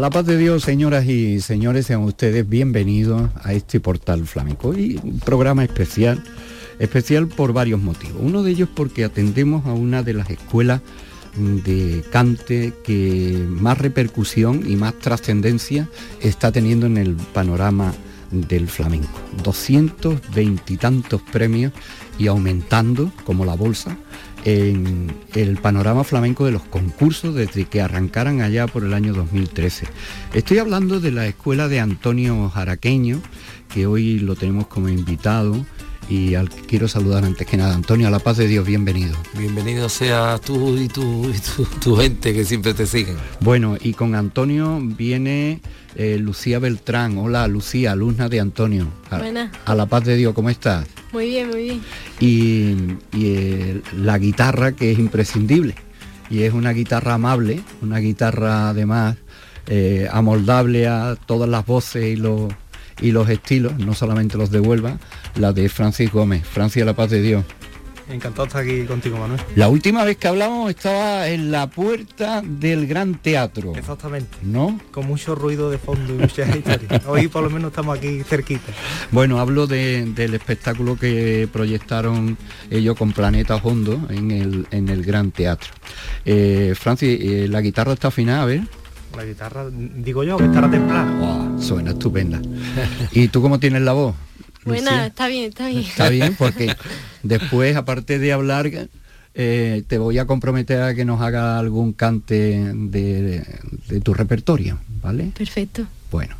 La paz de Dios, señoras y señores, sean ustedes bienvenidos a este portal flamenco y un programa especial, especial por varios motivos. Uno de ellos porque atendemos a una de las escuelas de cante que más repercusión y más trascendencia está teniendo en el panorama del flamenco. 220 y tantos premios y aumentando como la bolsa en el panorama flamenco de los concursos desde que arrancaran allá por el año 2013. Estoy hablando de la escuela de Antonio Jaraqueño, que hoy lo tenemos como invitado y al que quiero saludar antes que nada. Antonio, a la paz de Dios, bienvenido. Bienvenido sea tú y tu, tu, gente que siempre te siguen. Bueno, y con Antonio viene eh, Lucía Beltrán. Hola, Lucía, alumna de Antonio. Buena. A la paz de Dios, ¿cómo estás? Muy bien, muy bien. Y, la guitarra que es imprescindible. Y es una guitarra amable, una guitarra además eh, amoldable a todas las voces y los, y los estilos, no solamente los de Huelva, la de Francis Gómez. Francia, la paz de Dios. Encantado estar aquí contigo, Manuel. La última vez que hablamos estaba en la puerta del Gran Teatro. Exactamente. ¿No? Con mucho ruido de fondo y muchas historias. Hoy por lo menos estamos aquí cerquita. Bueno, hablo del espectáculo que proyectaron ellos con Planeta Hondo en el, en el Gran Teatro. Eh, Francis, eh, la guitarra está afinada, a ver. La guitarra, digo yo, que estará templada. suena estupenda. ¿Y tú cómo tienes la voz? Bueno, está bien, está bien. Está bien, porque después, aparte de hablar, eh, te voy a comprometer a que nos haga algún cante de, tu repertorio, ¿vale? Perfecto. Bueno,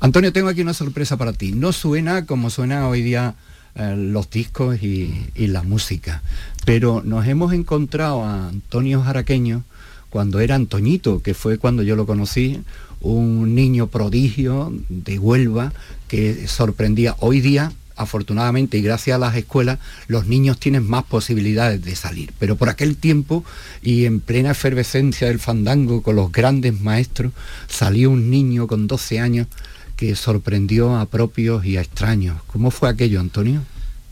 Antonio, tengo aquí una sorpresa para ti. No suena como suena hoy día eh, los discos y, y, la música, pero nos hemos encontrado a Antonio Jaraqueño cuando era Antoñito, que fue cuando yo lo conocí, un niño prodigio de Huelva que sorprendía. Hoy día, afortunadamente y gracias a las escuelas, los niños tienen más posibilidades de salir. Pero por aquel tiempo y en plena efervescencia del fandango con los grandes maestros, salió un niño con 12 años que sorprendió a propios y a extraños. ¿Cómo fue aquello, Antonio?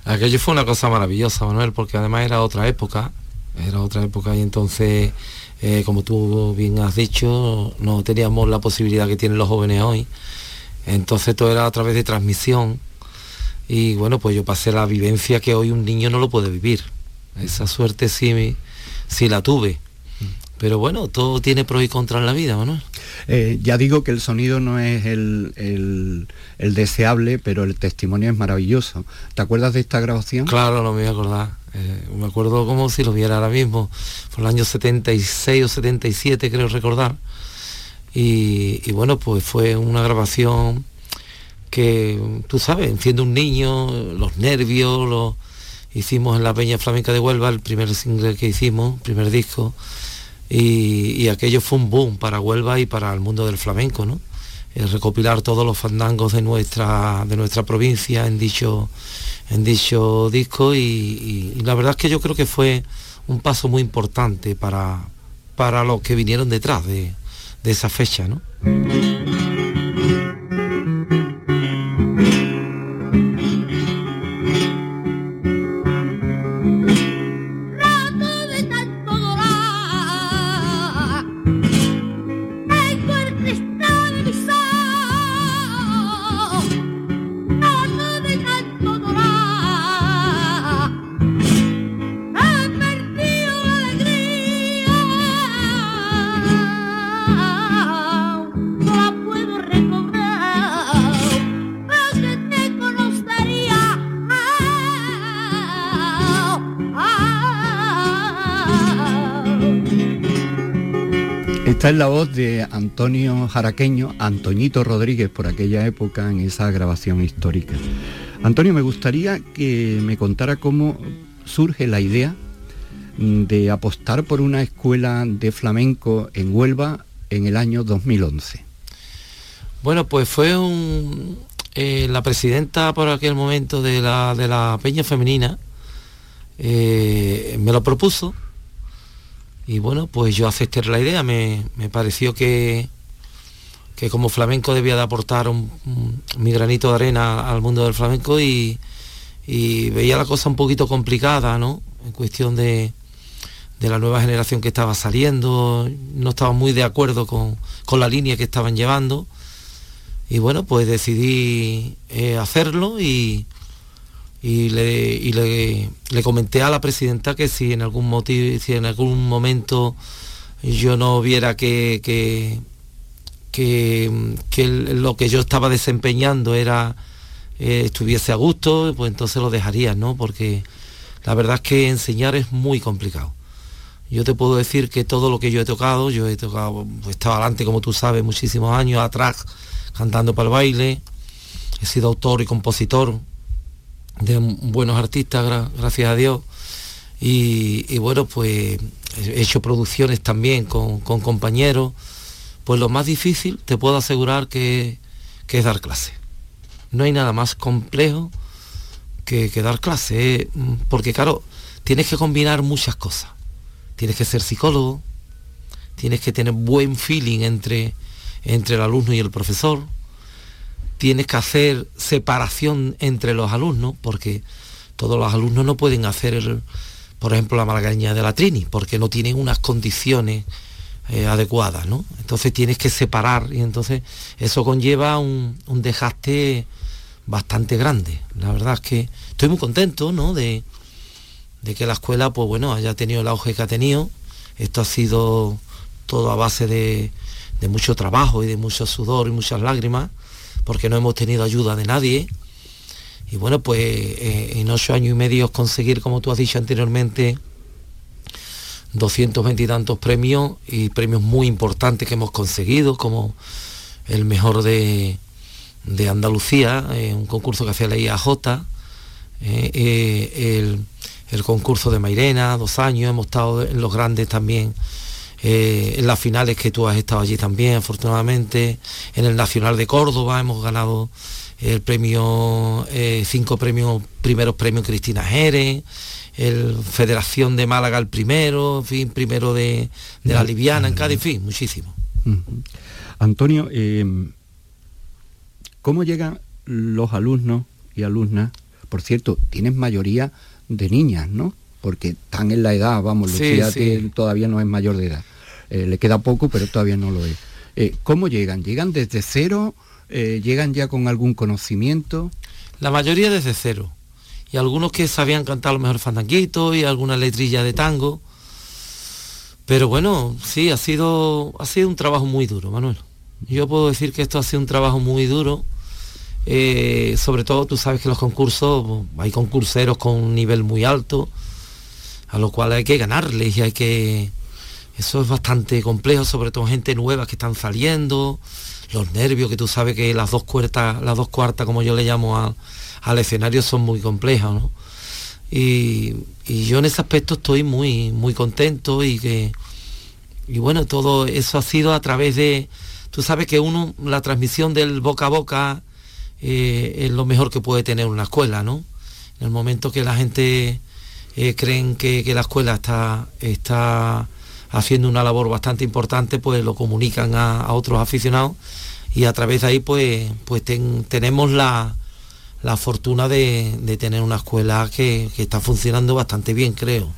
Aquello fue una cosa maravillosa, Manuel, porque además era otra época, era otra época y entonces eh, como tú bien has dicho, no teníamos la posibilidad que tienen los jóvenes hoy. Entonces todo era a través de transmisión. Y bueno, pues yo pasé la vivencia que hoy un niño no lo puede vivir. Esa suerte sí, sí la tuve. Pero bueno, todo tiene pros y contras en la vida, ¿no? Eh, ya digo que el sonido no es el, el, deseable, pero el testimonio es maravilloso. ¿Te acuerdas de esta grabación? Claro, me voy a acordar. Eh, me acuerdo como si lo viera ahora mismo, por el año 76 o 77 creo recordar. Y, bueno, pues fue una grabación que, tú sabes, enciende un niño, los nervios, lo hicimos en la Peña Flamenca de Huelva, el primer single que hicimos, primer disco, y, aquello fue un boom para Huelva y para el mundo del flamenco, ¿no? recopilar todos los fandangos de nuestra, de nuestra provincia en dicho, en dicho disco y, la verdad es que yo creo que fue un paso muy importante para, para los que vinieron detrás de, de esa fecha. ¿no? Esta es la voz de Antonio Jaraqueño, Antoñito Rodríguez por aquella época en esa grabación histórica. Antonio, me gustaría que me contara cómo surge la idea de apostar por una escuela de flamenco en Huelva en el año 2011. Bueno, pues fue eh, la presidenta por aquel momento de la, de la Peña Femenina, eh, me lo propuso y bueno, pues yo acepté la idea, me, pareció que, que como flamenco debía de aportar mi granito de arena al mundo del flamenco y, veía la cosa un poquito complicada, ¿no? En cuestión de, de, la nueva generación que estaba saliendo, no estaba muy de acuerdo con, con la línea que estaban llevando y bueno, pues decidí eh, hacerlo y, y, le, le, comenté a la presidenta que si en algún motivo, si en algún momento yo no viera que, que, que, lo que yo estaba desempeñando era eh, estuviese a gusto, pues entonces lo dejaría, ¿no? Porque la verdad es que enseñar es muy complicado. Yo te puedo decir que todo lo que yo he tocado, yo he tocado, pues estaba adelante, como tú sabes, muchísimos años, atrás cantando para el baile, he sido autor y compositor de buenos artistas, gracias a Dios. Y, bueno, pues he hecho producciones también con, compañeros. Pues lo más difícil, te puedo asegurar que, es dar clase. No hay nada más complejo que, dar clase, ¿eh? porque claro, tienes que combinar muchas cosas. Tienes que ser psicólogo, tienes que tener buen feeling entre entre el alumno y el profesor, tienes que hacer separación entre los alumnos, porque todos los alumnos no pueden hacer, por ejemplo, la malagueña de la Trini, porque no tienen unas condiciones eh, adecuadas, ¿no? Entonces tienes que separar y entonces eso conlleva un, un, desgaste bastante grande. La verdad es que estoy muy contento, ¿no? De, que la escuela, pues bueno, haya tenido el auge que ha tenido. Esto ha sido todo a base de mucho trabajo y de mucho sudor y muchas lágrimas, porque no hemos tenido ayuda de nadie. Y bueno, pues eh, en ocho años y medio conseguir, como tú has dicho anteriormente, 220 y tantos premios y premios muy importantes que hemos conseguido, como el mejor de, de Andalucía, eh, un concurso que hacía la IAJ, eh, el, el concurso de Mairena, dos años, hemos estado en los grandes también eh, en las finales que tú has estado allí también, afortunadamente, en el Nacional de Córdoba hemos ganado el premio, eh, cinco premios, primeros premios Cristina Jerez, el Federación de Málaga el primero, en fin, primero de, la Liviana en Cádiz, en fin, muchísimo. Antonio, em, ¿cómo llegan los alumnos y alumnas? Por cierto, tienes mayoría de niñas, ¿no? porque están en la edad, vamos, Lucía todavía no es mayor de edad. Eh, le queda poco, pero todavía no lo es. Eh, ¿Cómo llegan? ¿Llegan desde cero? Eh, ¿Llegan ya con algún conocimiento? La mayoría desde cero. Y algunos que sabían cantar lo mejor fandanguito y alguna letrilla de tango. Pero bueno, sí, ha sido, ha sido un trabajo muy duro, Manuel. Yo puedo decir que esto ha sido un trabajo muy duro. sobre todo tú sabes que los concursos, hay concurseros con un nivel muy alto a lo cual hay que ganarles y hay que... Eso es bastante complejo, sobre todo gente nueva que están saliendo, los nervios, que tú sabes que las dos cuartas, las dos cuartas, como yo le llamo al escenario, son muy complejas, ¿no? Y, yo en ese aspecto estoy muy, muy contento y que... Y bueno, todo eso ha sido a través de... Tú sabes que uno, la transmisión del boca a boca eh, es lo mejor que puede tener una escuela, ¿no? En el momento que la gente eh, creen que, la escuela está, está haciendo una labor bastante importante, pues lo comunican a, otros aficionados y a través de ahí pues, pues tenemos la, fortuna de, tener una escuela que, está funcionando bastante bien, creo.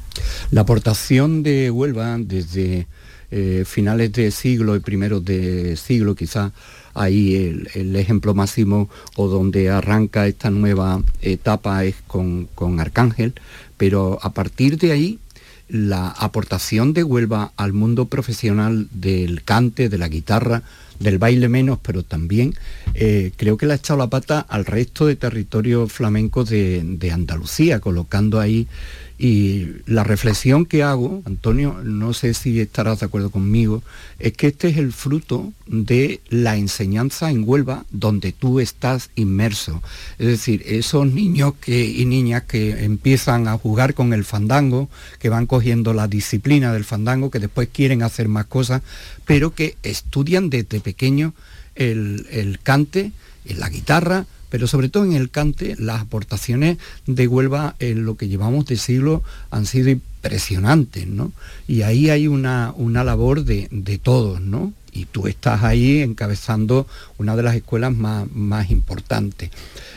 La aportación de Huelva desde eh, finales de siglo y primeros de siglo, quizás ahí el, ejemplo máximo o donde arranca esta nueva etapa es con, con Arcángel, pero a partir de ahí la aportación de Huelva al mundo profesional del cante, de la guitarra, del baile menos, pero también eh, creo que le ha echado la pata al resto de territorios flamencos de Andalucía, colocando ahí y la reflexión que hago, Antonio, no sé si estarás de acuerdo conmigo, es que este es el fruto de la enseñanza en Huelva donde tú estás inmerso. Es decir, esos niños y niñas que empiezan a jugar con el fandango, que van cogiendo la disciplina del fandango, que después quieren hacer más cosas, pero que estudian desde pequeños el, el cante, la guitarra, pero sobre todo en el cante, las aportaciones de Huelva en lo que llevamos de siglo han sido impresionantes, ¿no? Y ahí hay una, una labor de, todos, ¿no? Y tú estás ahí encabezando una de las escuelas más, importantes.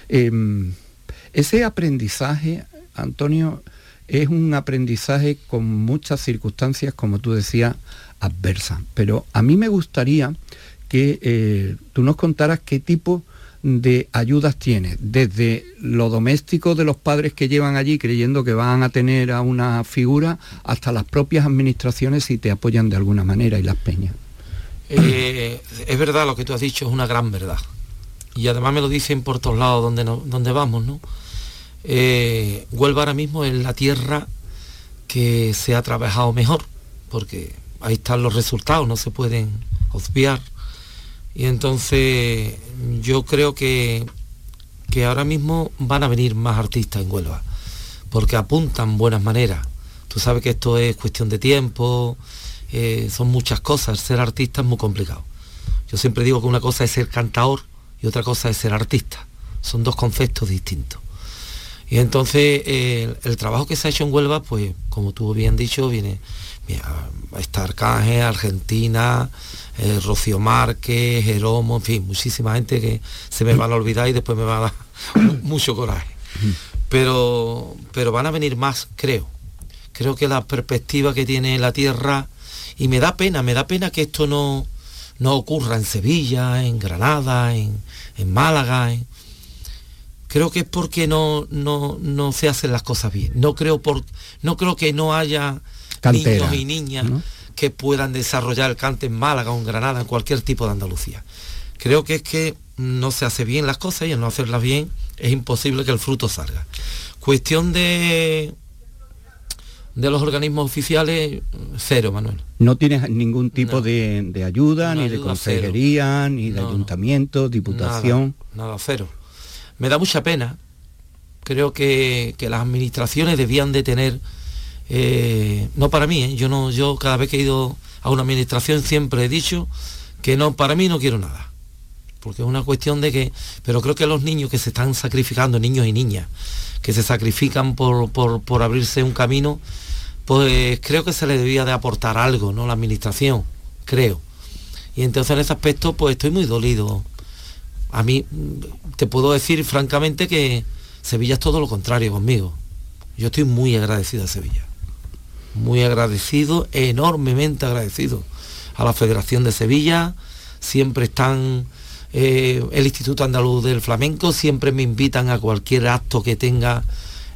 Em, ese aprendizaje, Antonio, es un aprendizaje con muchas circunstancias, como tú decías, adversas. Pero a mí me gustaría que eh, tú nos contaras qué tipo de ayudas tiene, desde lo doméstico de los padres que llevan allí creyendo que van a tener a una figura, hasta las propias administraciones si te apoyan de alguna manera y las peñas. Eh, es verdad lo que tú has dicho, es una gran verdad. Y además me lo dicen por todos lados donde, donde vamos, ¿no? Eh, Huelva ahora mismo es la tierra que se ha trabajado mejor, porque ahí están los resultados, no se pueden obviar. Y entonces yo creo que, que ahora mismo van a venir más artistas en Huelva, porque apuntan buenas maneras. Tú sabes que esto es cuestión de tiempo, eh, son muchas cosas, ser artista es muy complicado. Yo siempre digo que una cosa es ser cantador y otra cosa es ser artista. Son dos conceptos distintos. Y entonces el trabajo que se ha hecho en Huelva, pues como tú bien dicho, viene está Arcángel, Argentina, eh, Rocío Márquez, Jeromo, en fin, muchísima gente que se me van a olvidar y después me va a dar mucho coraje. Pero, pero van a venir más, creo. Creo que la perspectiva que tiene la tierra, y me da pena, me da pena que esto no, no ocurra en Sevilla, en Granada, en, Málaga. creo que es porque no, no, no, se hacen las cosas bien. No creo, por, no creo que no haya niños y niñas que puedan desarrollar el cante en Málaga o en Granada, en cualquier tipo de Andalucía. Creo que es que no se hace bien las cosas y al no hacerlas bien es imposible que el fruto salga. Cuestión de de los organismos oficiales, cero, Manuel. No tienes ningún tipo de, ayuda, ni de consejería, ni de ayuntamiento, diputación. Nada, cero. Me da mucha pena. Creo que, que las administraciones debían de tener eh, no para mí, ¿eh? yo no, yo cada vez que he ido a una administración siempre he dicho que no, para mí no quiero nada. Porque es una cuestión de que, pero creo que los niños que se están sacrificando, niños y niñas, que se sacrifican por, por, abrirse un camino, pues creo que se le debía de aportar algo, ¿no? La administración, creo. Y entonces en ese aspecto, pues estoy muy dolido. A mí, te puedo decir francamente que Sevilla es todo lo contrario conmigo. Yo estoy muy agradecido a Sevilla muy agradecido, enormemente agradecido a la Federación de Sevilla, siempre están eh, el Instituto Andaluz del Flamenco, siempre me invitan a cualquier acto que tenga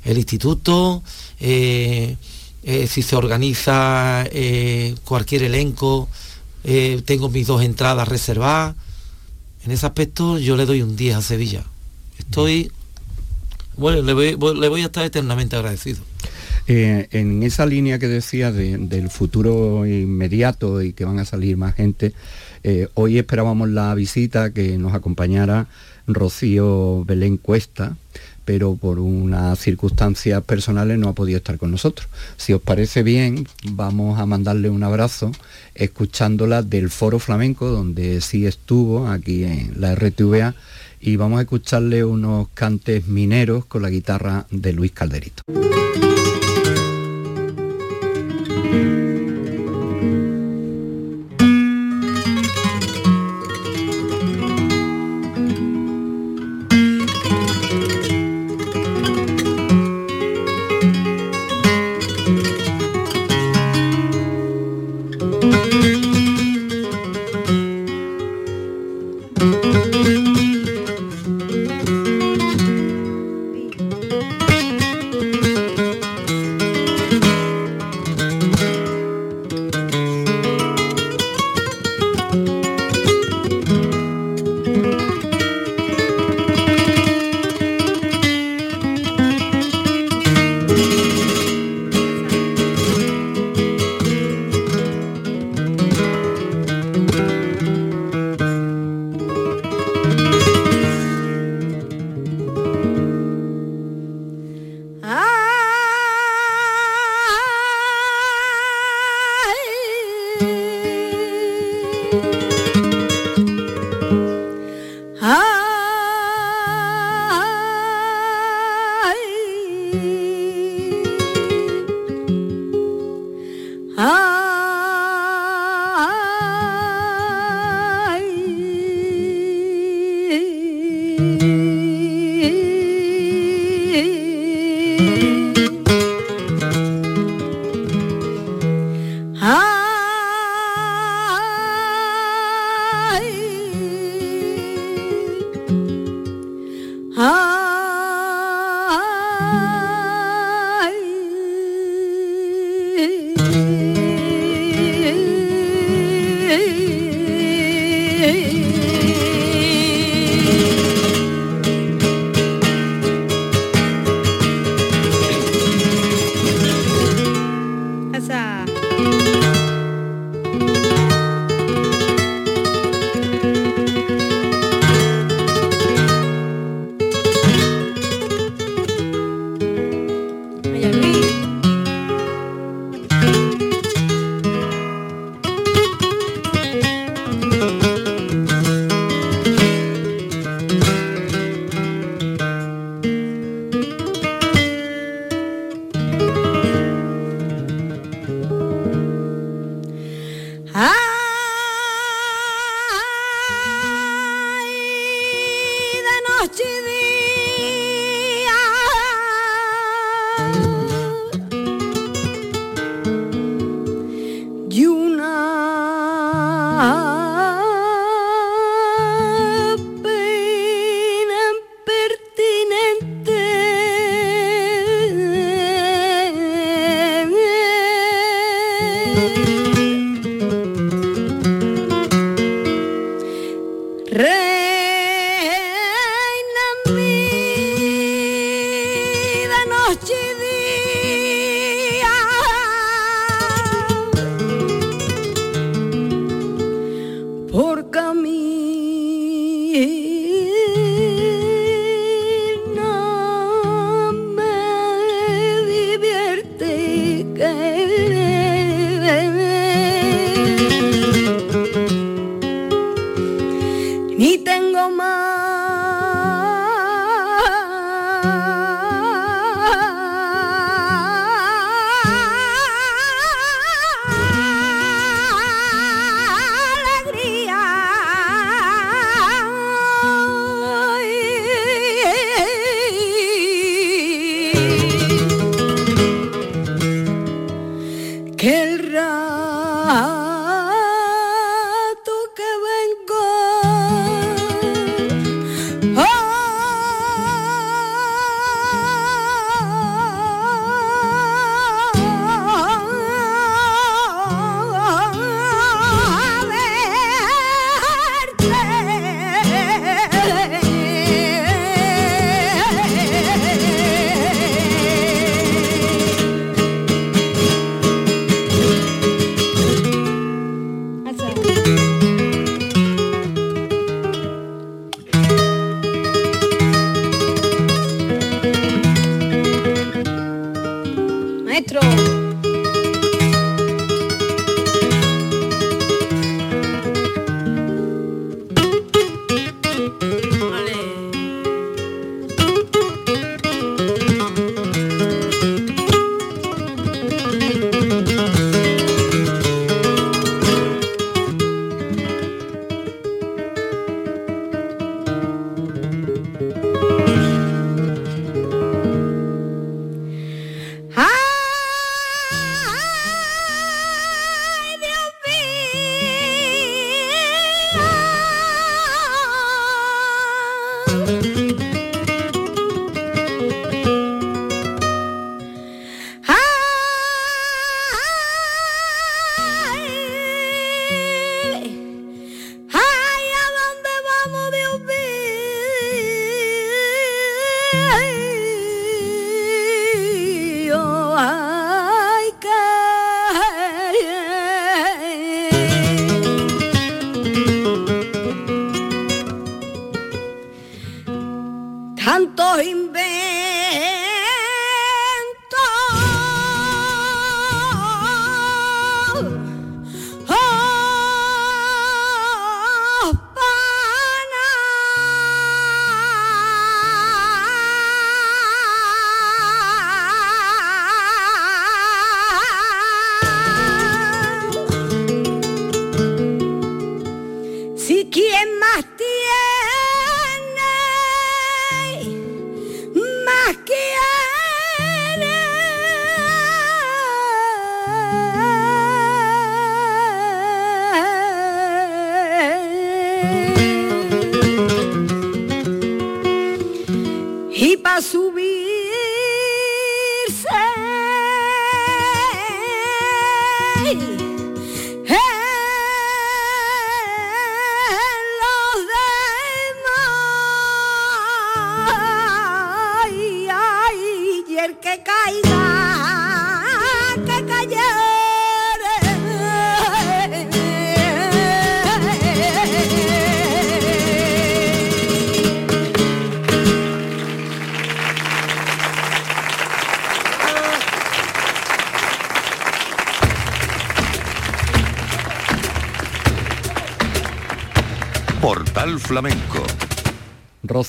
el instituto, eh, eh, si se organiza cualquier elenco, tengo mis dos entradas reservadas. En ese aspecto yo le doy un día a Sevilla. Estoy, bueno, le voy, le voy a estar eternamente agradecido. Eh, en esa línea que decía del futuro inmediato y que van a salir más gente, eh, hoy esperábamos la visita que nos acompañara Rocío Belén Cuesta, pero por unas circunstancias personales no ha podido estar con nosotros. Si os parece bien, vamos a mandarle un abrazo escuchándola del Foro Flamenco, donde sí estuvo, aquí en la RTVA, y vamos a escucharle unos cantes mineros con la guitarra de Luis Calderito. A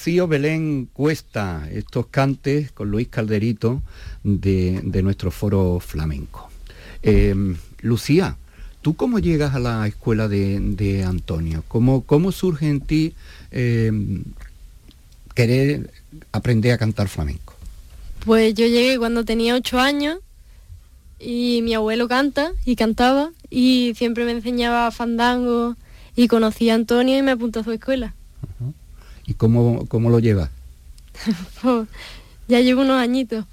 Rocío Belén Cuesta, estos cantes con Luis Calderito de, nuestro foro flamenco. Em, Lucía, ¿tú cómo llegas a la escuela de, Antonio? ¿Cómo, ¿Cómo, surge en ti em, querer aprender a cantar flamenco? Pues yo llegué cuando tenía ocho años y mi abuelo canta y cantaba y siempre me enseñaba fandango y conocí a Antonio y me apuntó a su escuela. ¿Y cómo, cómo lo llevas? Pues, ya llevo unos añitos.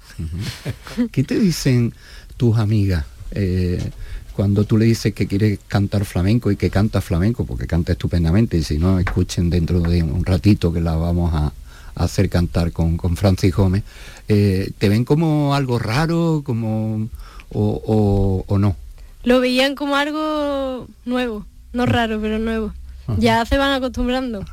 ¿Qué te dicen tus amigas eh, cuando tú le dices que quieres cantar flamenco y que canta flamenco, porque canta estupendamente, y si no, escuchen dentro de un ratito que la vamos a, hacer cantar con, con Francis Gómez, eh, ¿te ven como algo raro como o, o no? Lo veían como algo nuevo no raro, pero nuevo. Ya se van acostumbrando.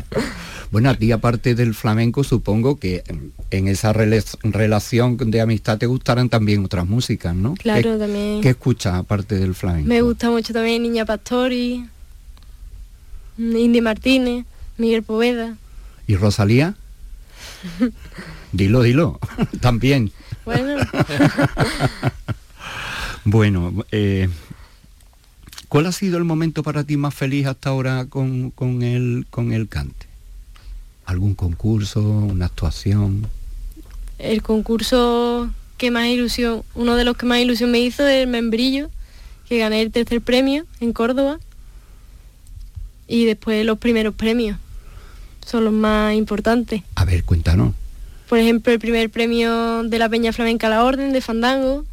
bueno, a ti aparte del flamenco, supongo que en esa relación de amistad te gustarán también otras músicas, ¿no? Claro, también. ¿Qué escuchas aparte del flamenco? Me gusta mucho también Niña Pastori, Indy Martínez, Miguel Poveda. ¿Y Rosalía? dilo, dilo, también. Bueno. bueno, eh, ¿Cuál ha sido el momento para ti más feliz hasta ahora con, el, con el cante? ¿Algún concurso, una actuación? El concurso que más ilusión, uno de los que más ilusión me hizo es el membrillo, que gané el tercer premio en Córdoba. Y después los primeros premios son los más importantes. A ver, cuéntanos. Por ejemplo, el primer premio de la Peña Flamenca La Orden de Fandango,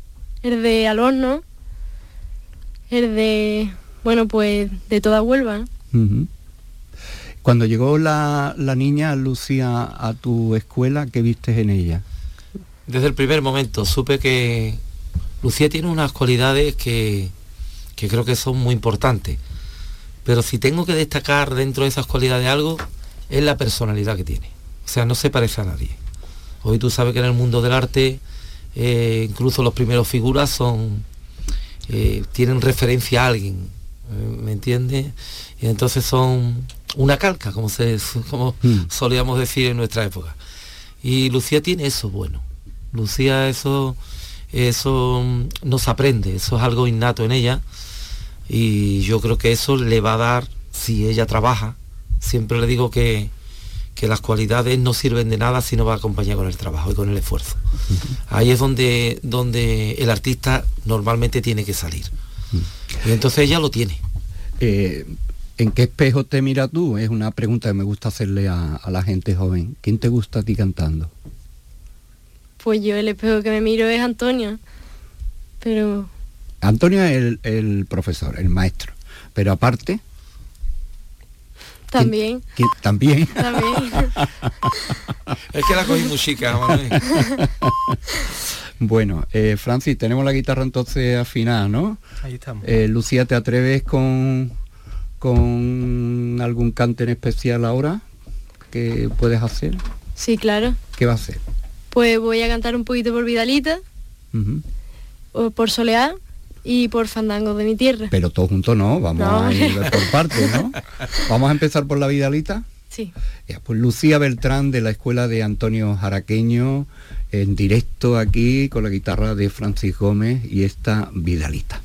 el de Alorno, el de, bueno, pues de toda Huelva. Cuando llegó la, niña Lucía a tu escuela, ¿qué viste en ella? Desde el primer momento supe que Lucía tiene unas cualidades que, que creo que son muy importantes. Pero si tengo que destacar dentro de esas cualidades algo, es la personalidad que tiene. O sea, no se parece a nadie. Hoy tú sabes que en el mundo del arte, eh, incluso los primeros figuras son eh, tienen referencia a alguien, eh, ¿me entiendes? Y entonces son una calca, como, se, como mm. solíamos decir en nuestra época. Y Lucía tiene eso bueno. Lucía eso, eso nos aprende, eso es algo innato en ella. Y yo creo que eso le va a dar, si ella trabaja, siempre le digo que, que las cualidades no sirven de nada si no va acompañar con el trabajo y con el esfuerzo. Ahí es donde, donde el artista normalmente tiene que salir. Y entonces ella lo tiene. Eh, ¿En qué espejo te miras tú? Es una pregunta que me gusta hacerle a, la gente joven. ¿Quién te gusta a ti cantando? Pues yo el espejo que me miro es Antonio. Pero... Antonio es el, el profesor, el maestro. Pero aparte, también. ¿También? También. es que la cogí música, Bueno, eh, Francis, tenemos la guitarra entonces afinada, ¿no? Ahí estamos. Eh, Lucía, ¿te atreves con, con algún cante en especial ahora que puedes hacer? Sí, claro. ¿Qué va a hacer? Pues voy a cantar un poquito por Vidalita, o por Soleá y por Fandango de mi tierra. Pero todo junto no, vamos a ir por partes, ¿no? Vamos a empezar por la Vidalita. Sí. pues Lucía Beltrán de la escuela de Antonio Jaraqueño, en directo aquí con la guitarra de Francis Gómez y esta Vidalita.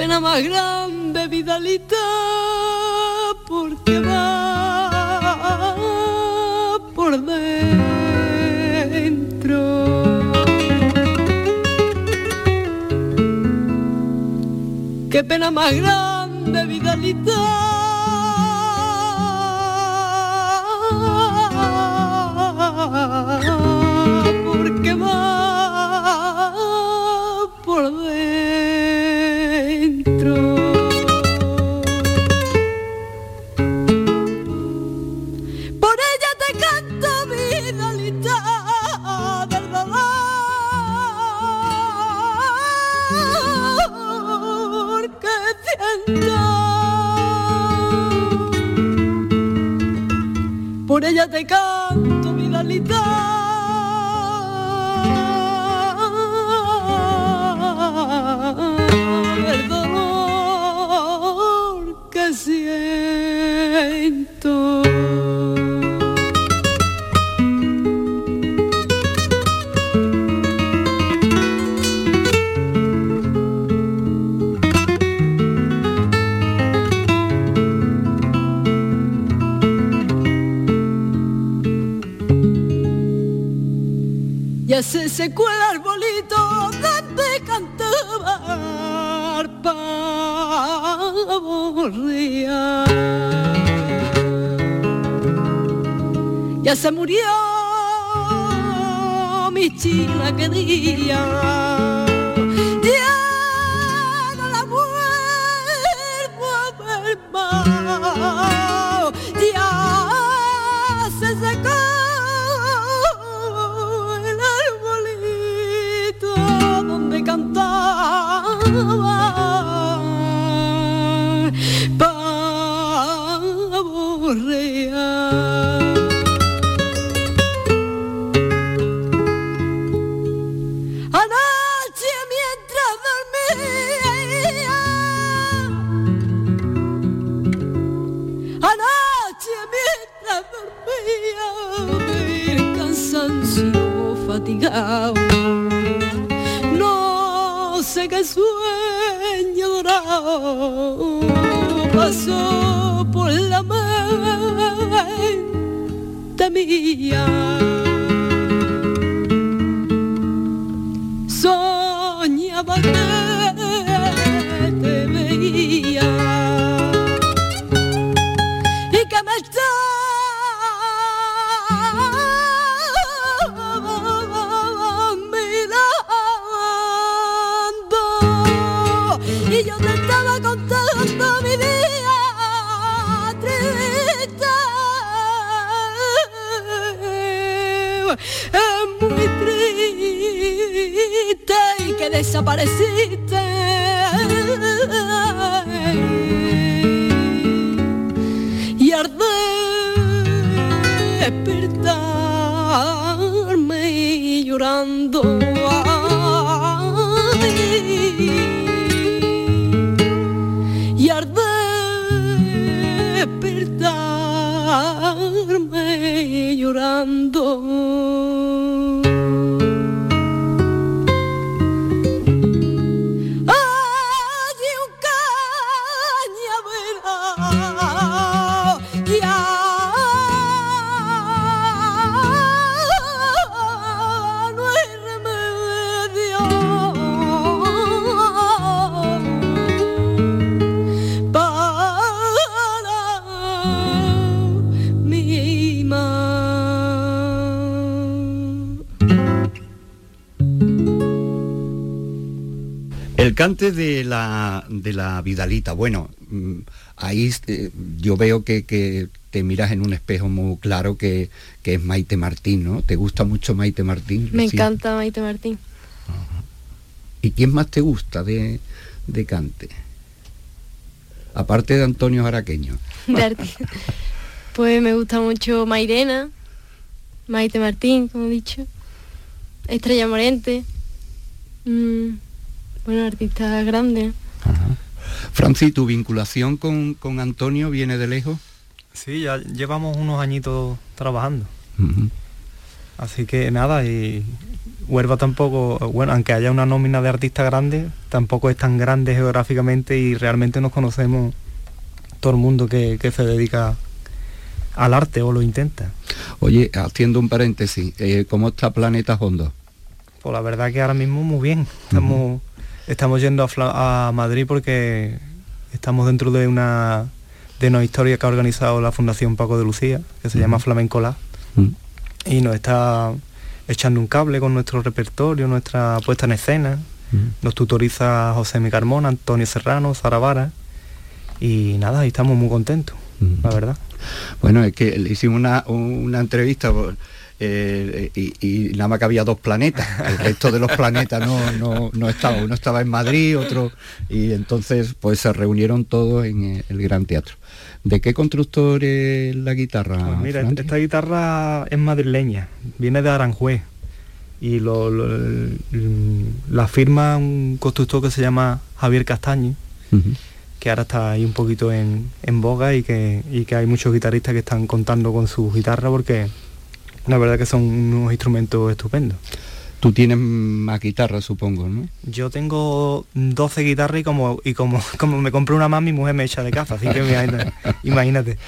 Pena más grande, Vidalita, porque va por dentro. Qué pena más grande, Ya se murió mi china querida. Mía desapareciste Cante de la, de la Vidalita, bueno, mm, ahí eh, yo veo que, que te miras en un espejo muy claro que, que es Maite Martín, ¿no? ¿Te gusta mucho Maite Martín? Me encanta Maite Martín. ¿Y quién más te gusta de, de cante? Aparte de Antonio arte. Pues me gusta mucho Mairena, Maite Martín, como he dicho, Estrella Morente, mm, bueno, artistas grandes. Franci, ¿tu vinculación con, con Antonio viene de lejos? Sí, ya llevamos unos añitos trabajando. Así que nada, y Huelva tampoco, bueno, aunque haya una nómina de artistas grandes, tampoco es tan grande geográficamente y realmente nos conocemos todo el mundo que, que se dedica al arte o lo intenta. Oye, haciendo un paréntesis, eh, ¿cómo está Planeta Hondo? Pues la verdad que ahora mismo muy bien. Estamos, estamos yendo a, a Madrid porque estamos dentro de una de una historia que ha organizado la Fundación Paco de Lucía, que se llama Flamenco Lab, Mm. y nos está echando un cable con nuestro repertorio, nuestra puesta en escena. Mm. Nos tutoriza José Mi Carmona, Antonio Serrano, Sara Vara. Y nada, y estamos muy contentos, Mm. la verdad. Bueno, es que le hicimos una, una entrevista por- eh, y, y nada más que había dos planetas. El resto de los planetas no, no, no estaba. Uno estaba en Madrid, otro. Y entonces pues se reunieron todos en eh, el Gran Teatro. ¿De qué constructor es la guitarra? Pues mira, esta guitarra es madrileña, viene de Aranjuez y lo- la firma un constructor que se llama Javier Castaño, que ahora está ahí un poquito en, en boga y que, y que hay muchos guitarristas que están contando con su guitarra porque la verdad que son unos instrumentos estupendos. Tú tienes más guitarras, supongo, ¿no? Yo tengo 12 guitarras y como, y como, como me compré una más, mi mujer me echa de casa, así que imagínate. imagínate.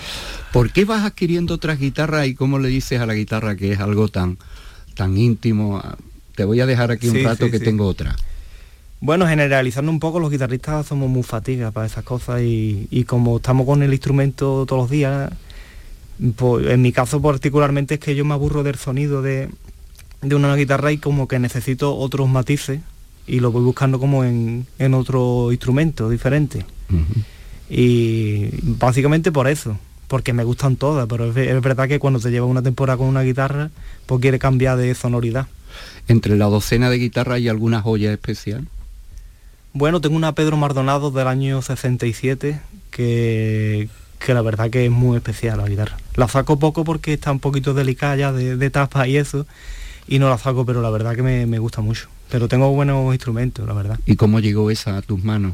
¿Por qué vas adquiriendo otras guitarras y cómo le dices a la guitarra que es algo tan, tan íntimo? Te voy a dejar aquí un Sí, rato sí, que sí. tengo otra. Bueno, generalizando un poco, los guitarristas somos muy fatigas para esas cosas y, y como estamos con el instrumento todos los días, pues, en mi caso particularmente es que yo me aburro del sonido de, de una guitarra y como que necesito otros matices y lo voy buscando como en, en otro instrumento diferente. Y básicamente por eso, porque me gustan todas, pero es, ve- es verdad que cuando te llevas una temporada con una guitarra, pues quiere cambiar de sonoridad. Entre la docena de guitarras hay alguna joya especial. Bueno, tengo una Pedro Mardonado del año 67 que, que la verdad que es muy especial la guitarra. La saco poco porque está un poquito delicada ya de, de tapa y eso, y no la saco, pero la verdad que me, me gusta mucho. Pero tengo buenos instrumentos, la verdad. ¿Y cómo llegó esa a tus manos?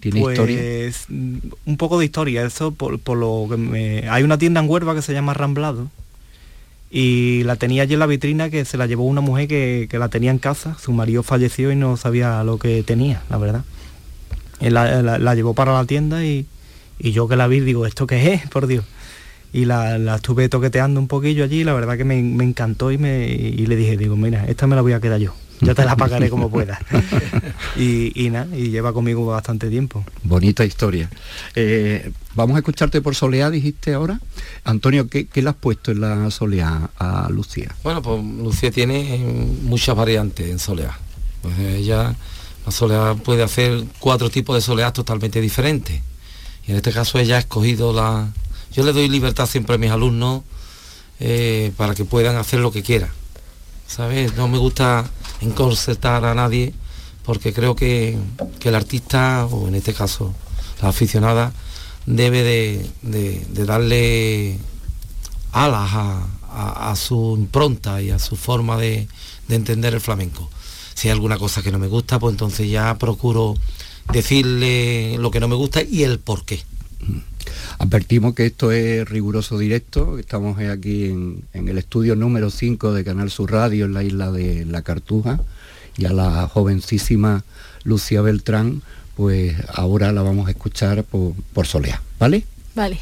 ¿Tiene pues, historia? mm, Un poco de historia, eso por, por lo que me... Hay una tienda en Huerva que se llama Ramblado y la tenía allí en la vitrina que se la llevó una mujer que, que la tenía en casa, su marido falleció y no sabía lo que tenía, la verdad. La- la llevó para la tienda y, y yo que la vi digo, ¿esto qué es? Por Dios. Y la, la estuve toqueteando un poquillo allí y la verdad que me, me encantó y, me, y le dije, digo, mira, esta me la voy a quedar yo. Yo te la pagaré como pueda. y, y nada, y lleva conmigo bastante tiempo. Bonita historia. Eh, vamos a escucharte por Soleá, dijiste ahora. Antonio, ¿qué, qué le has puesto en la Soleá a Lucía? Bueno, pues Lucía tiene muchas variantes en soleá. Pues ella, la soleá puede hacer cuatro tipos de soleá totalmente diferentes. Y en este caso ella ha escogido la... Yo le doy libertad siempre a mis alumnos eh, para que puedan hacer lo que quieran. ¿Sabes? No me gusta encorsetar a nadie porque creo que, que el artista, o en este caso la aficionada, debe de, de- darle alas a, a- a su impronta y a su forma de, de entender el flamenco. Si hay alguna cosa que no me gusta, pues entonces ya procuro decirle lo que no me gusta y el por qué. Advertimos que esto es riguroso directo, estamos aquí en, en el estudio número 5 de Canal Sur Radio en la isla de La Cartuja y a la jovencísima Lucía Beltrán, pues ahora la vamos a escuchar por, por Soleá, ¿vale? Vale.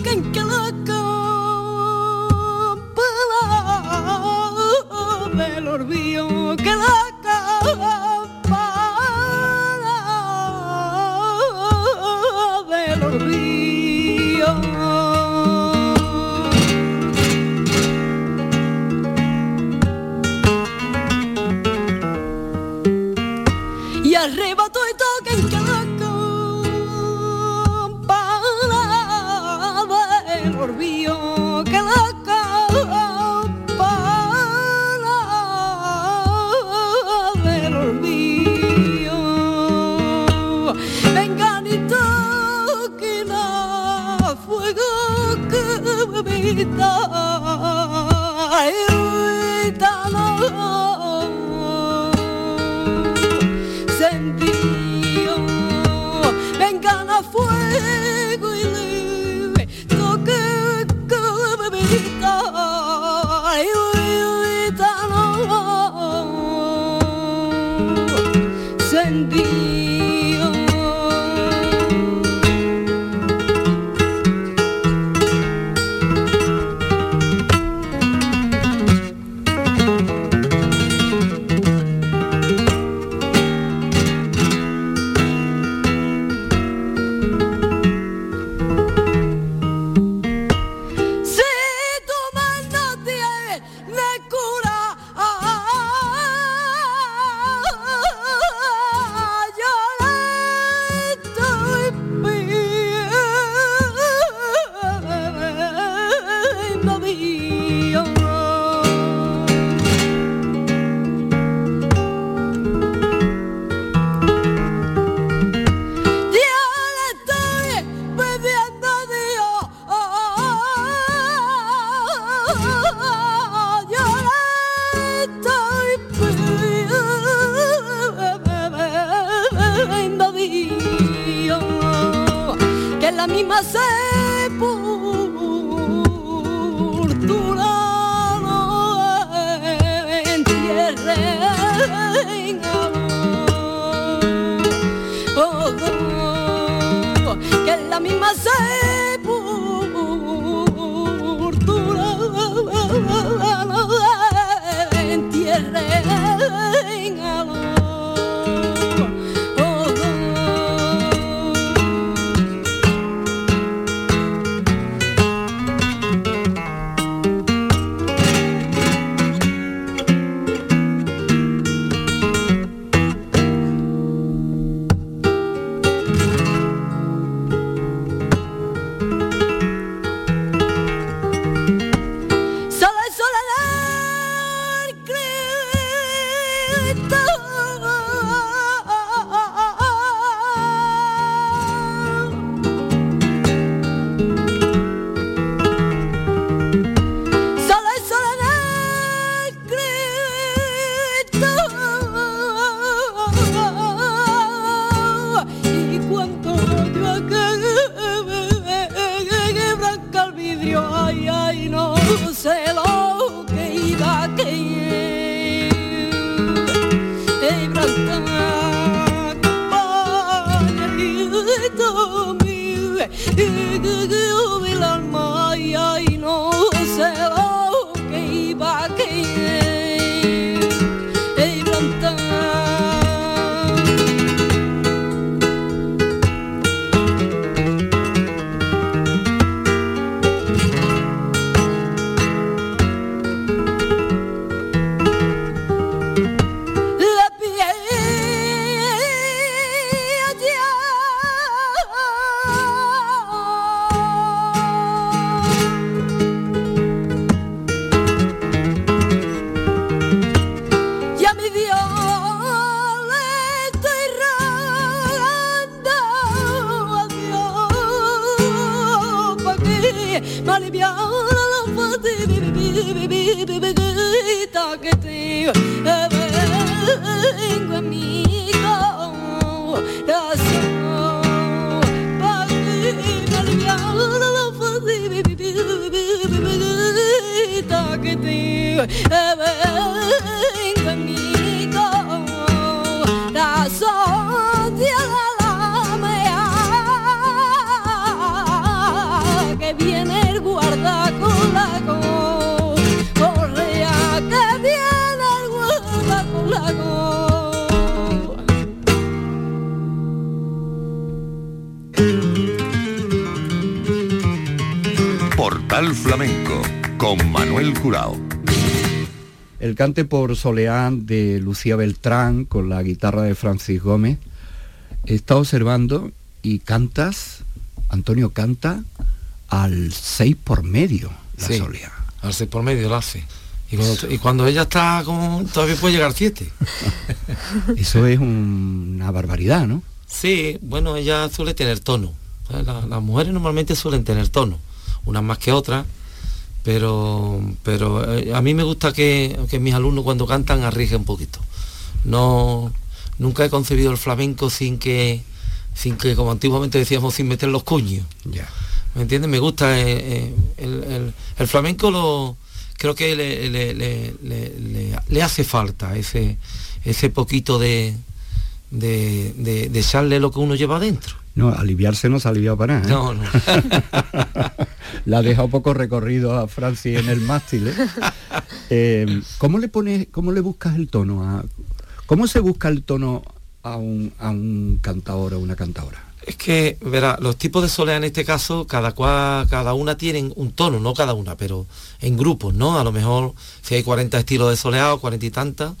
can kill a girl. Flamenco con Manuel Curao. El cante por Soleán de Lucía Beltrán con la guitarra de Francis Gómez. Está observando y cantas, Antonio canta al 6 por medio, la Sí. Soleá. Al 6 por medio lo hace. Y cuando, y cuando ella está como todavía puede llegar 7. Eso es un- una barbaridad, ¿no? Sí, bueno, ella suele tener tono. La- las mujeres normalmente suelen tener tono, unas más que otras, pero, pero eh, a mí me gusta que, que mis alumnos cuando cantan arriesguen un poquito. No, nunca he concebido el flamenco sin que, sin que, como antiguamente decíamos, sin meter los cuños. Ya. ¿Me entiendes? Me gusta eh, eh, el, el- el flamenco lo creo que le, le- le- le- le- le hace falta ese, ese poquito de, de, de- de echarle lo que uno lleva adentro. No, aliviarse no se ha aliviado para nada. ¿eh? No, no. La ha dejado poco recorrido a Francis en el mástil. ¿eh? Eh, ¿Cómo le pones, cómo le buscas el tono a, cómo se busca el tono a un, a un cantador o una cantadora? Es que, verá, los tipos de solea en este caso, cada cual, cada una tienen un tono, no cada una, pero en grupos, ¿no? A lo mejor si hay 40 estilos de soleado, 40 y tantas,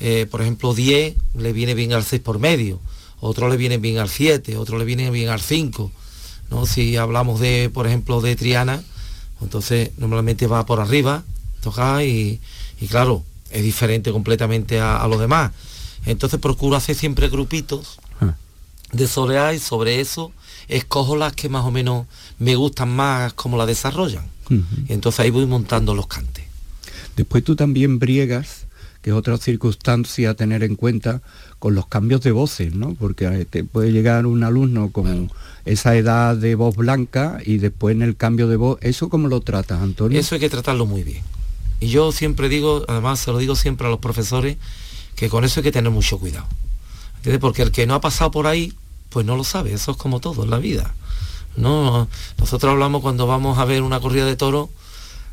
eh, por ejemplo 10 le viene bien al 6 por medio, otro le viene bien al 7, otro le viene bien al 5, ¿no? Si hablamos de, por ejemplo, de Triana, entonces normalmente va por arriba, toca y, y claro, es diferente completamente a, a los demás. Entonces procuro hacer siempre grupitos Ah. de soleá y sobre eso escojo las que más o menos me gustan más como la desarrollan. Y entonces ahí voy montando los cantes. Después tú también briegas, que es otra circunstancia a tener en cuenta, con los cambios de voces, ¿no? Porque eh, te puede llegar un alumno con esa edad de voz blanca y después en el cambio de voz, ¿eso cómo lo tratas, Antonio? Eso hay que tratarlo muy bien. Y yo siempre digo, además se lo digo siempre a los profesores, que con eso hay que tener mucho cuidado. ¿Entiendes? Porque el que no ha pasado por ahí, pues no lo sabe, eso es como todo en la vida. No, nosotros hablamos cuando vamos a ver una corrida de toro,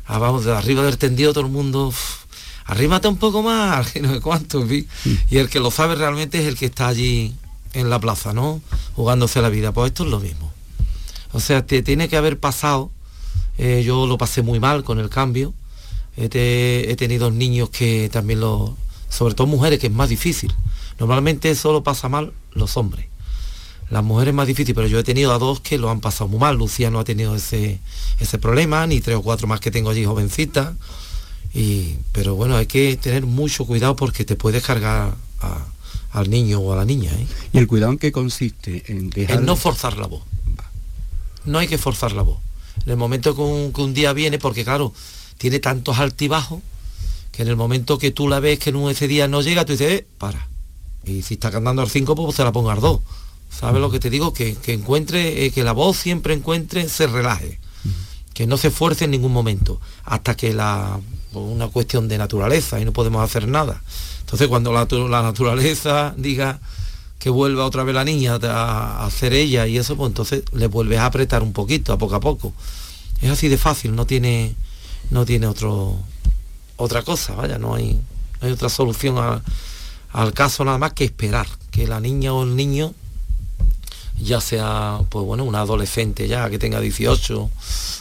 vamos de arriba del tendido todo el mundo, "Uf, arrímate un poco más, no sé cuánto, fin. Y el que lo sabe realmente es el que está allí en la plaza, ¿no? Jugándose la vida. Pues esto es lo mismo. O sea, te tiene que haber pasado. eh, yo lo pasé muy mal con el cambio. He, te- he tenido niños que también lo, sobre todo mujeres, que es más difícil. Normalmente eso lo pasa mal los hombres. Las mujeres es más difícil, pero yo he tenido a dos que lo han pasado muy mal. Lucía no ha tenido ese, ese problema, ni tres o cuatro más que tengo allí jovencitas. Y, pero bueno, hay que tener mucho cuidado porque te puedes cargar a- al niño o a la niña. ¿eh? ¿Y el cuidado en qué consiste? En dejar... En no forzar la voz. No hay que forzar la voz. En el momento que un, que un día viene, porque claro, tiene tantos altibajos, que en el momento que tú la ves que en un- ese día no llega, tú dices, eh, para. Y si está cantando al 5, pues se la ponga al 2. ¿Sabes lo que te digo? Que, que encuentre, eh, que la voz siempre encuentre, se relaje. Que no se esfuerce en ningún momento. Hasta que la una cuestión de naturaleza y no podemos hacer nada. Entonces cuando la, tu- la naturaleza diga que vuelva otra vez la niña a, a hacer ella y eso, pues entonces le vuelves a apretar un poquito, a poco a poco. Es así de fácil, no tiene, no tiene otro, otra cosa, vaya, no hay, no hay otra solución al caso nada más que esperar que la niña o el niño ya sea, pues bueno, una adolescente ya que tenga 18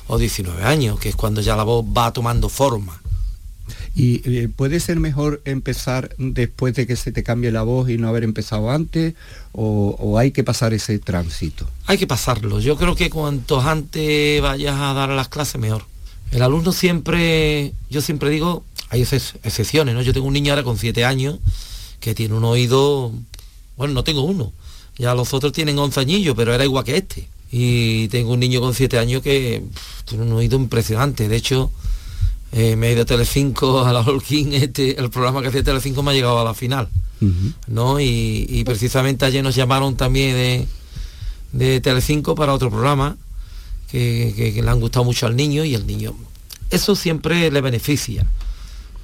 o 19 años, que es cuando ya la voz va tomando forma. ¿Y eh, puede ser mejor empezar después de que se te cambie la voz y no haber empezado antes? ¿O, hay que pasar ese tránsito? Hay que pasarlo. Yo creo que cuanto antes vayas a dar las clases, mejor. El alumno siempre, yo siempre digo, hay excepciones, ¿no? Yo tengo un niño ahora con 7 años que tiene un oído, bueno, no tengo uno, ya los otros tienen 11 añillos, pero era igual que este. Y tengo un niño con 7 años que tiene un oído impresionante. De hecho, eh, me he ido a Telecinco a la Holkin, este, el programa que hacía Telecinco me ha llegado a la final. ¿no? Y, y precisamente ayer nos llamaron también de, de Telecinco para otro programa que, que- que le han gustado mucho al niño y el niño. Eso siempre le beneficia.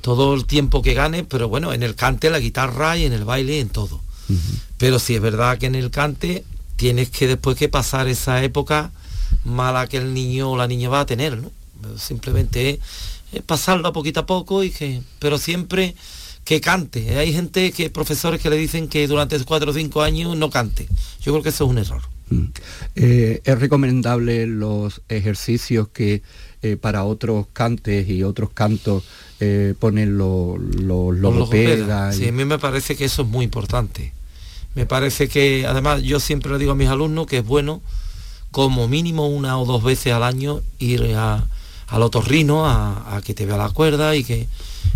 Todo el tiempo que gane, pero bueno, en el cante, la guitarra y en el baile, en todo. Pero sí es verdad que en el cante tienes que después que pasar esa época mala que el niño o la niña va a tener, ¿no? Simplemente es, es pasarlo a poquito a poco y que, pero siempre que cante. Hay gente que, profesores que le dicen que durante cuatro o cinco años no cante. Yo creo que eso es un error. Mm. Eh, es recomendable los ejercicios que eh, para otros cantes y otros cantos eh, ponen los logopedas. y- Sí, a mí me parece que eso es muy importante. Me parece que, además, yo siempre le digo a mis alumnos que es bueno, como mínimo una o dos veces al año, ir a, al otorrino a, a que te vea la cuerda y que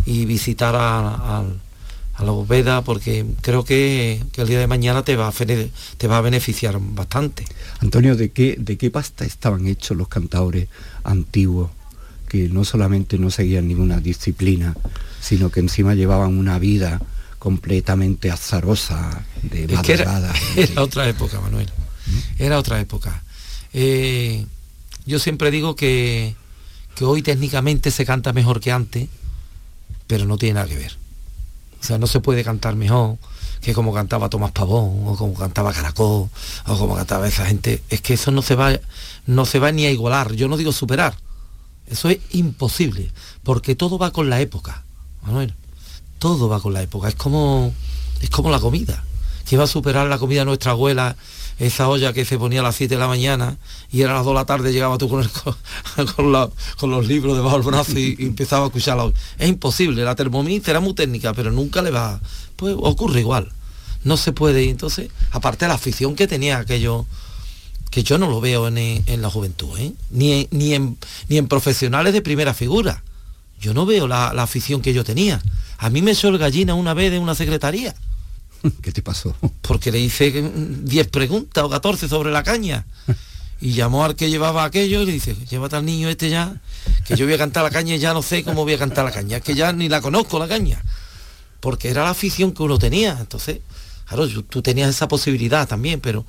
y visitar a, a, a la logopeda, porque creo que, que el día de mañana te va a, te va a beneficiar bastante. Antonio, ¿de qué, ¿de qué pasta estaban hechos los cantadores antiguos? Que no solamente no seguían ninguna disciplina, sino que encima llevaban una vida completamente azarosa, de Es que era, otra época, Manuel. Era otra época. Eh, yo siempre digo que, que hoy técnicamente se canta mejor que antes, pero no tiene nada que ver. O sea, no se puede cantar mejor que como cantaba Tomás Pavón, o como cantaba Caracol, o como cantaba esa gente. Es que eso no se va, no se va ni a igualar. Yo no digo superar. Eso es imposible, porque todo va con la época, Manuel. Todo va con la época. Es como, es como la comida. Que va a superar la comida de nuestra abuela, esa olla que se ponía a las 7 de la mañana y era a las 2 de la tarde llegaba tú con, con, los libros debajo del brazo y, empezaba a escuchar la olla. Es imposible, la Thermomix era muy técnica, pero nunca le va. Pues ocurre igual. No se puede. Entonces, aparte de la afición que tenía aquello, que yo no lo veo en, en la juventud, ¿eh? ni, ni, en, ni en profesionales de primera figura. Yo no veo la, la afición que yo tenía. A mí me echó el gallina una vez de una secretaría, ¿Qué te pasó? porque le hice mm, 10 preguntas o 14 sobre la caña. Y llamó al que llevaba aquello y le dice, llévate al niño este ya, que yo voy a cantar la caña y ya no sé cómo voy a cantar la caña, es que ya ni la conozco la caña. Porque era la afición que uno tenía. Entonces, claro, yo- tú tenías esa posibilidad también, pero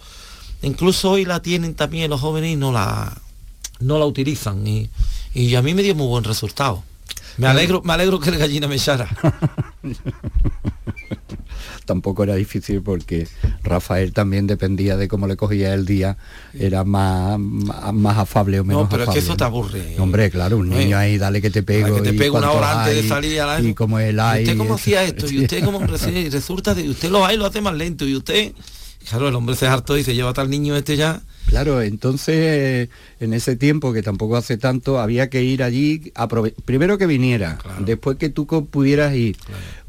incluso hoy la tienen también los jóvenes y no la, no la utilizan. Y, y a mí me dio muy buen resultado. Me alegro, me alegro que el gallina me echara. Tampoco era difícil porque Rafael también dependía de cómo le cogía el día, era más, más, más afable o menos No, pero es que eso te aburre. Hombre, claro, un Eh, niño ahí, dale que te pego. Que te y pegue una hora antes de salir al aire. Y como el ¿Y hay. usted cómo hacía esto? Y usted y resulta de usted lo hay lo hace más lento y usted claro el hombre se hartó y se lleva al niño este ya Claro, entonces eh, en ese tiempo que tampoco hace tanto había que ir allí, primero que viniera, Claro. después que tú pudieras ir.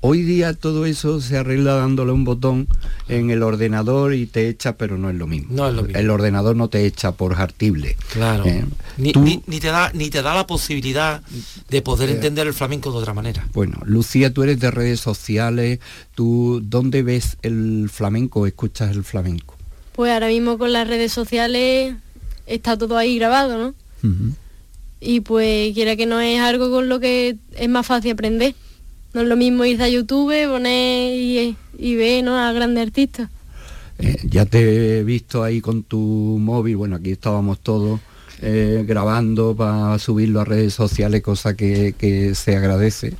Hoy día todo eso se arregla dándole un botón en el ordenador y te echa, pero no es lo mismo. No es lo mismo. El ordenador no te echa por jartible. claro Eh, ni, tú- ni- ni te da ni te da la posibilidad de poder entender el flamenco de otra manera Bueno, Lucía, tú eres de redes sociales, tú ¿dónde ves el flamenco escuchas el flamenco? Pues ahora mismo con las redes sociales está todo ahí grabado, ¿no? Y pues quiera que no es algo con lo que es más fácil aprender. No es lo mismo irse a YouTube, poner y, y ver ¿no? a grandes artistas. Eh, ya te he visto ahí con tu móvil, bueno, aquí estábamos todos eh, grabando para subirlo a redes sociales, cosa que, que se agradece.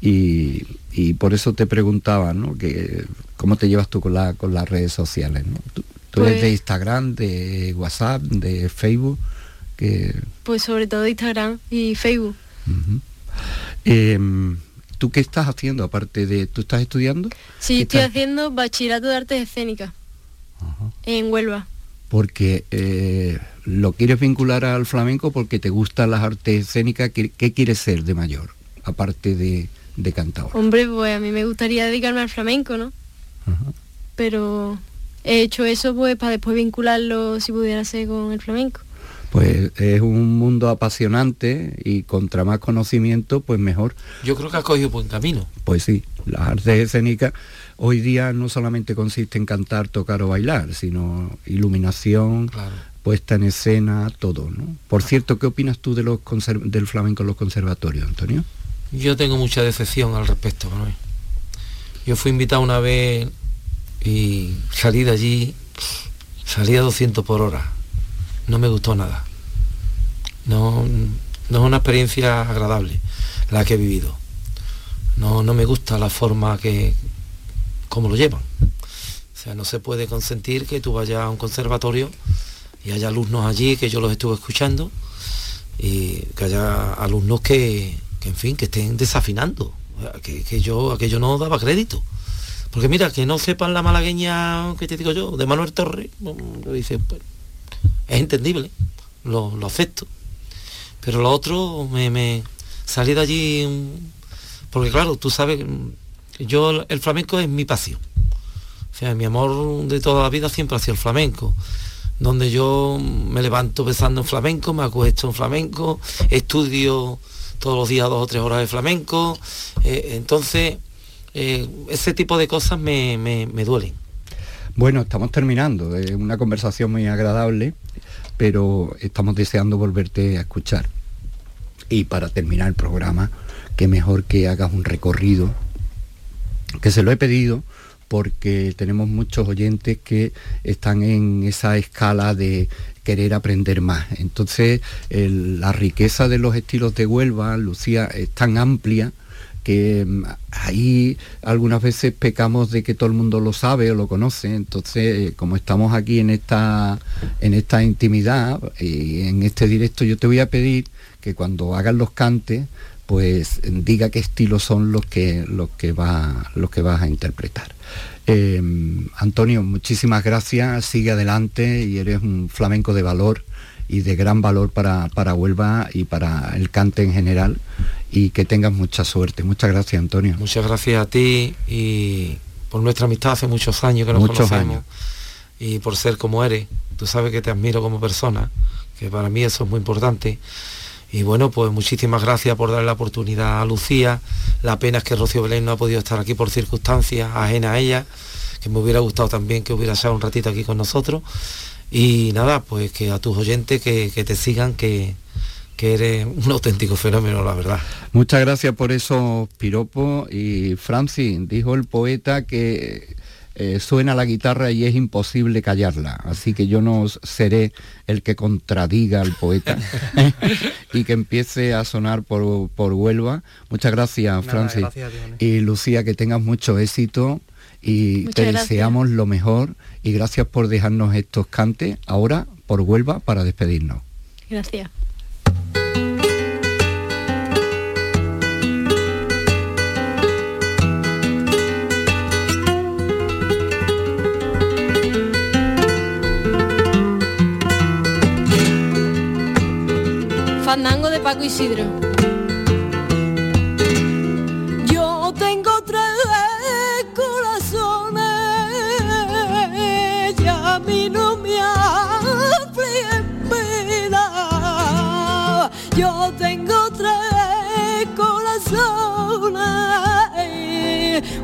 Y, y por eso te preguntaba, ¿no? Que, ¿Cómo te llevas tú con, la, con las redes sociales? ¿no? ¿Tú, Pues- de Instagram, de WhatsApp, de Facebook? Que, Pues sobre todo Instagram y Facebook. Em, ¿Tú qué estás haciendo aparte de... ¿Tú estás estudiando? Sí, ¿Qué estoy estás- haciendo bachillerato de artes escénicas en Huelva. porque eh, lo quieres vincular al flamenco porque te gustan las artes escénicas. ¿Qué, qué quieres ser de mayor? Aparte de, de cantador. Hombre, pues a mí me gustaría dedicarme al flamenco, ¿no? Pero he hecho eso pues para después vincularlo si pudiera ser con el flamenco. Pues es un mundo apasionante y contra más conocimiento, pues mejor. yo creo que ha cogido buen camino Pues sí, las artes escénicas hoy día no solamente consiste en cantar, tocar o bailar, sino iluminación, claro puesta en escena, todo, ¿no? Por cierto, ¿qué opinas tú de los del flamenco en los conservatorios, Antonio? Yo tengo mucha decepción al respecto, Manuel. Yo fui invitado una vez y salí de allí, salí a 200 por hora. No me gustó nada. No, no es una experiencia agradable la que he vivido. No, no me gusta la forma que, como lo llevan. O sea, no se puede consentir que tú vayas a un conservatorio y haya alumnos allí que yo los estuve escuchando y que haya alumnos que, que, en fin, que estén desafinando, que, que yo, aquello no daba crédito. Porque mira, que no sepan la malagueña, que te digo yo, de Manuel Torres, mm, lo dice, pues, es entendible, lo, lo acepto. Pero lo otro, me, me salí de allí, mm, porque claro, tú sabes, mm, yo el flamenco es mi pasión. O sea, mi amor de toda la vida siempre ha sido el flamenco donde yo me levanto pensando en flamenco, me acuesto en flamenco, estudio todos los días dos o tres horas de flamenco. Eh, entonces, eh, ese tipo de cosas me, me, duelen. Bueno, estamos terminando. Es una conversación muy agradable, pero estamos deseando volverte a escuchar. Y para terminar el programa, qué mejor que hagas un recorrido, que se lo he pedido porque tenemos muchos oyentes que están en esa escala de querer aprender más. Entonces, la riqueza de los estilos de Huelva, Lucía, es tan amplia que mm, ahí algunas veces pecamos de que todo el mundo lo sabe o lo conoce. Entonces, como estamos aquí en esta, en esta intimidad y en este directo, yo te voy a pedir que cuando hagas los cantes, pues diga qué estilos son los que, los que, va, los que vas a interpretar. Eh, Antonio, muchísimas gracias, sigue adelante y eres un flamenco de valor y de gran valor para, para Huelva y para el cante en general y que tengas mucha suerte. Muchas gracias, Antonio. Muchas gracias a ti y por nuestra amistad hace muchos años que nos muchos conocemos años. y por ser como eres. Tú sabes que te admiro como persona, que para mí eso es muy importante y bueno, pues muchísimas gracias por darle la oportunidad a Lucía. La pena es que Rocío Belén no ha podido estar aquí por circunstancias ajenas a ella, que me hubiera gustado también que hubiera estado un ratito aquí con nosotros. Y nada, pues que a tus oyentes que, te sigan, que, que eres un auténtico fenómeno, la verdad. Muchas gracias por esos piropos. Y Francis, dijo el poeta que eh, suena la guitarra y es imposible callarla. Así que yo no seré el que contradiga al poeta y que empiece a sonar por, por Huelva. Muchas gracias, Francis. y Lucía, que tengas mucho éxito y te deseamos lo mejor y gracias por dejarnos estos cantes ahora por Huelva para despedirnos. Gracias. Fandango de Paco Isidro.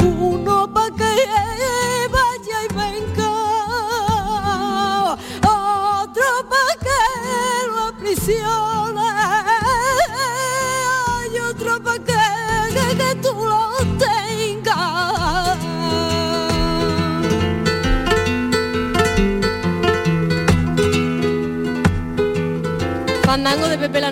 Uno pa' que vaya y venga, otro pa' que lo aprisione. Fandango de Pepe la